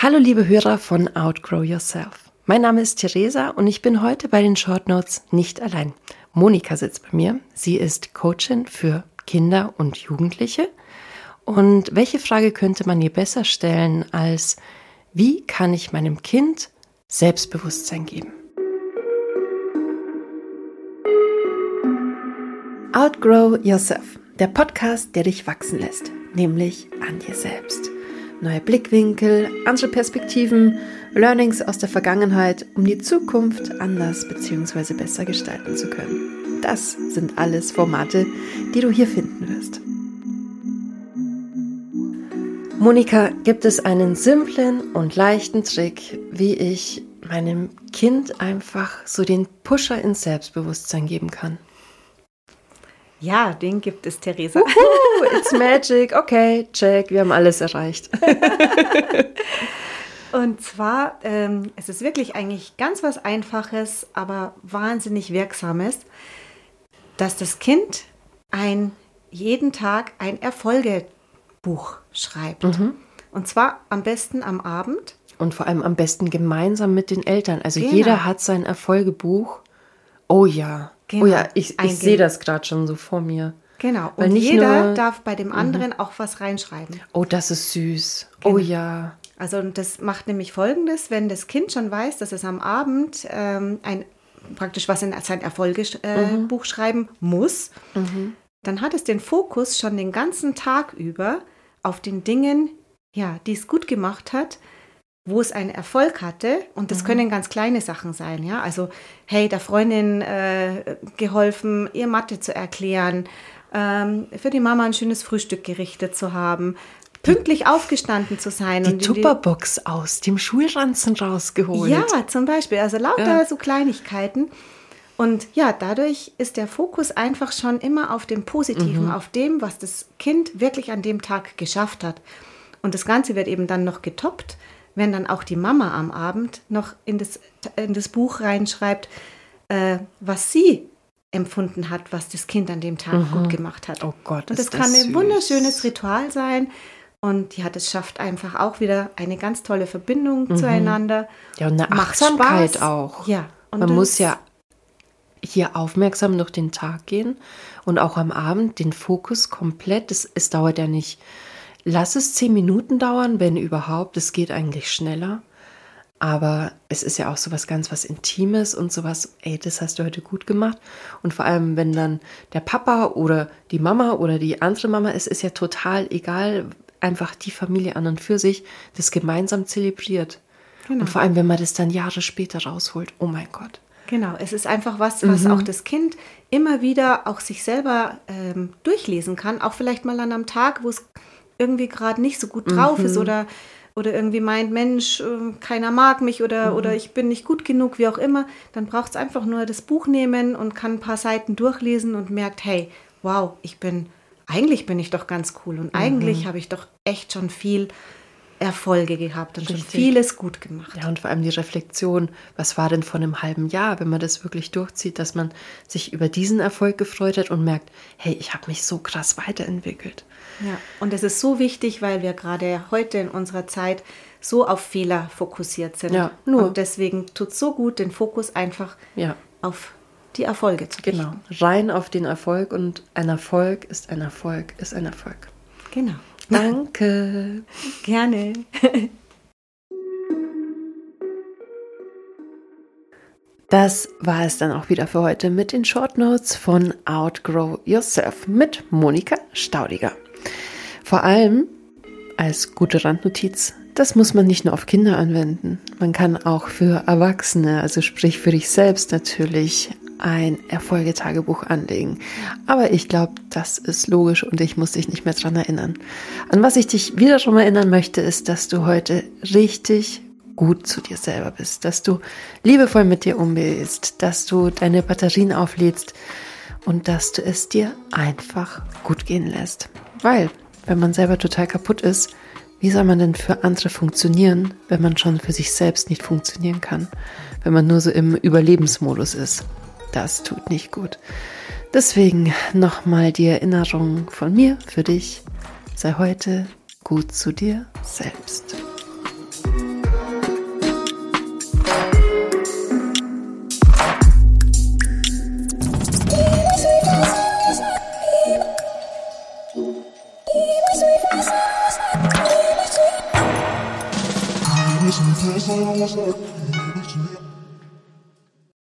Hallo liebe Hörer von Outgrow Yourself. Mein Name ist Theresa und ich bin heute bei den Short Notes nicht allein. Monika sitzt bei mir. Sie ist Coachin für Kinder und Jugendliche. Und welche Frage könnte man ihr besser stellen als, wie kann ich meinem Kind Selbstbewusstsein geben? Outgrow Yourself, der Podcast, der dich wachsen lässt, nämlich an dir selbst neue Blickwinkel, andere Perspektiven, Learnings aus der Vergangenheit, um die Zukunft anders bzw. besser gestalten zu können. Das sind alles Formate, die du hier finden wirst. Monika, gibt es einen simplen und leichten Trick, wie ich meinem Kind einfach so den Pusher ins Selbstbewusstsein geben kann? Ja, den gibt es, Theresa. Uhu, it's magic. Okay, check, wir haben alles erreicht. Und zwar, ähm, es ist wirklich eigentlich ganz was Einfaches, aber wahnsinnig Wirksames, dass das Kind ein, jeden Tag ein Erfolgebuch schreibt. Mhm. Und zwar am besten am Abend. Und vor allem am besten gemeinsam mit den Eltern. Also genau. jeder hat sein Erfolgebuch. Oh ja. Genau. Oh ja, ich, ich sehe das gerade schon so vor mir. Genau. Und jeder nur, darf bei dem mhm. anderen mhm. auch was reinschreiben. Oh, das ist süß. Oh genau. Oh ja. Also das macht nämlich Folgendes, wenn das Kind schon weiß, dass es am Abend ähm, ein praktisch was in sein Erfolgebuch äh, mhm. schreiben muss, mhm. dann hat es den Fokus schon den ganzen Tag über auf den Dingen, ja, die es gut gemacht hat wo es einen Erfolg hatte. Und das mhm. können ganz kleine Sachen sein, ja. Also, hey, der Freundin äh, geholfen, ihr Mathe zu erklären, ähm, für die Mama ein schönes Frühstück gerichtet zu haben, pünktlich aufgestanden zu sein. Die und Tupperbox aus dem Schulranzen rausgeholt. Ja, zum Beispiel. Also lauter ja. so Kleinigkeiten. Und ja, dadurch ist der Fokus einfach schon immer auf dem Positiven, mhm. auf dem, was das Kind wirklich an dem Tag geschafft hat. Und das Ganze wird eben dann noch getoppt wenn dann auch die Mama am Abend noch in das, in das Buch reinschreibt, äh, was sie empfunden hat, was das Kind an dem Tag mhm. gut gemacht hat. Oh Gott, und das, das kann süß. ein wunderschönes Ritual sein. Und ja, das schafft einfach auch wieder eine ganz tolle Verbindung mhm. zueinander. Ja, und eine Achtsamkeit auch. Ja. Und Man muss ja hier aufmerksam durch den Tag gehen und auch am Abend den Fokus komplett, es, es dauert ja nicht Lass es zehn Minuten dauern, wenn überhaupt. Es geht eigentlich schneller. Aber es ist ja auch sowas ganz was Intimes und sowas, ey, das hast du heute gut gemacht. Und vor allem, wenn dann der Papa oder die Mama oder die andere Mama, es ist ja total egal, einfach die Familie an und für sich das gemeinsam zelebriert. Genau. Und vor allem, wenn man das dann Jahre später rausholt, oh mein Gott. Genau, es ist einfach was, was mhm. auch das Kind immer wieder auch sich selber ähm, durchlesen kann. Auch vielleicht mal an einem Tag, wo es irgendwie gerade nicht so gut drauf mhm. ist oder, oder irgendwie meint, Mensch, ähm, keiner mag mich oder, mhm. oder ich bin nicht gut genug, wie auch immer, dann braucht es einfach nur das Buch nehmen und kann ein paar Seiten durchlesen und merkt, hey, wow, ich bin, eigentlich bin ich doch ganz cool und mhm. eigentlich habe ich doch echt schon viel Erfolge gehabt und Richtig. schon vieles gut gemacht. Ja, und vor allem die Reflexion, was war denn vor einem halben Jahr, wenn man das wirklich durchzieht, dass man sich über diesen Erfolg gefreut hat und merkt, hey, ich habe mich so krass weiterentwickelt. Ja, und es ist so wichtig, weil wir gerade heute in unserer Zeit so auf Fehler fokussiert sind. Ja, nur. Und deswegen tut es so gut, den Fokus einfach ja. auf die Erfolge zu richten. Genau, rein auf den Erfolg und ein Erfolg ist ein Erfolg, ist ein Erfolg. Genau. Danke. Gerne. Das war es dann auch wieder für heute mit den Short Notes von Outgrow Yourself mit Monika Staudiger. Vor allem als gute Randnotiz, das muss man nicht nur auf Kinder anwenden. Man kann auch für Erwachsene, also sprich für dich selbst natürlich, ein Erfolgetagebuch anlegen. Aber ich glaube, das ist logisch und ich muss dich nicht mehr dran erinnern. An was ich dich wieder schon mal erinnern möchte, ist, dass du heute richtig gut zu dir selber bist, dass du liebevoll mit dir umgehst, dass du deine Batterien auflädst und dass du es dir einfach gut gehen lässt. Weil wenn man selber total kaputt ist, wie soll man denn für andere funktionieren, wenn man schon für sich selbst nicht funktionieren kann? Wenn man nur so im Überlebensmodus ist. Das tut nicht gut. Deswegen nochmal die Erinnerung von mir für dich. Sei heute gut zu dir selbst.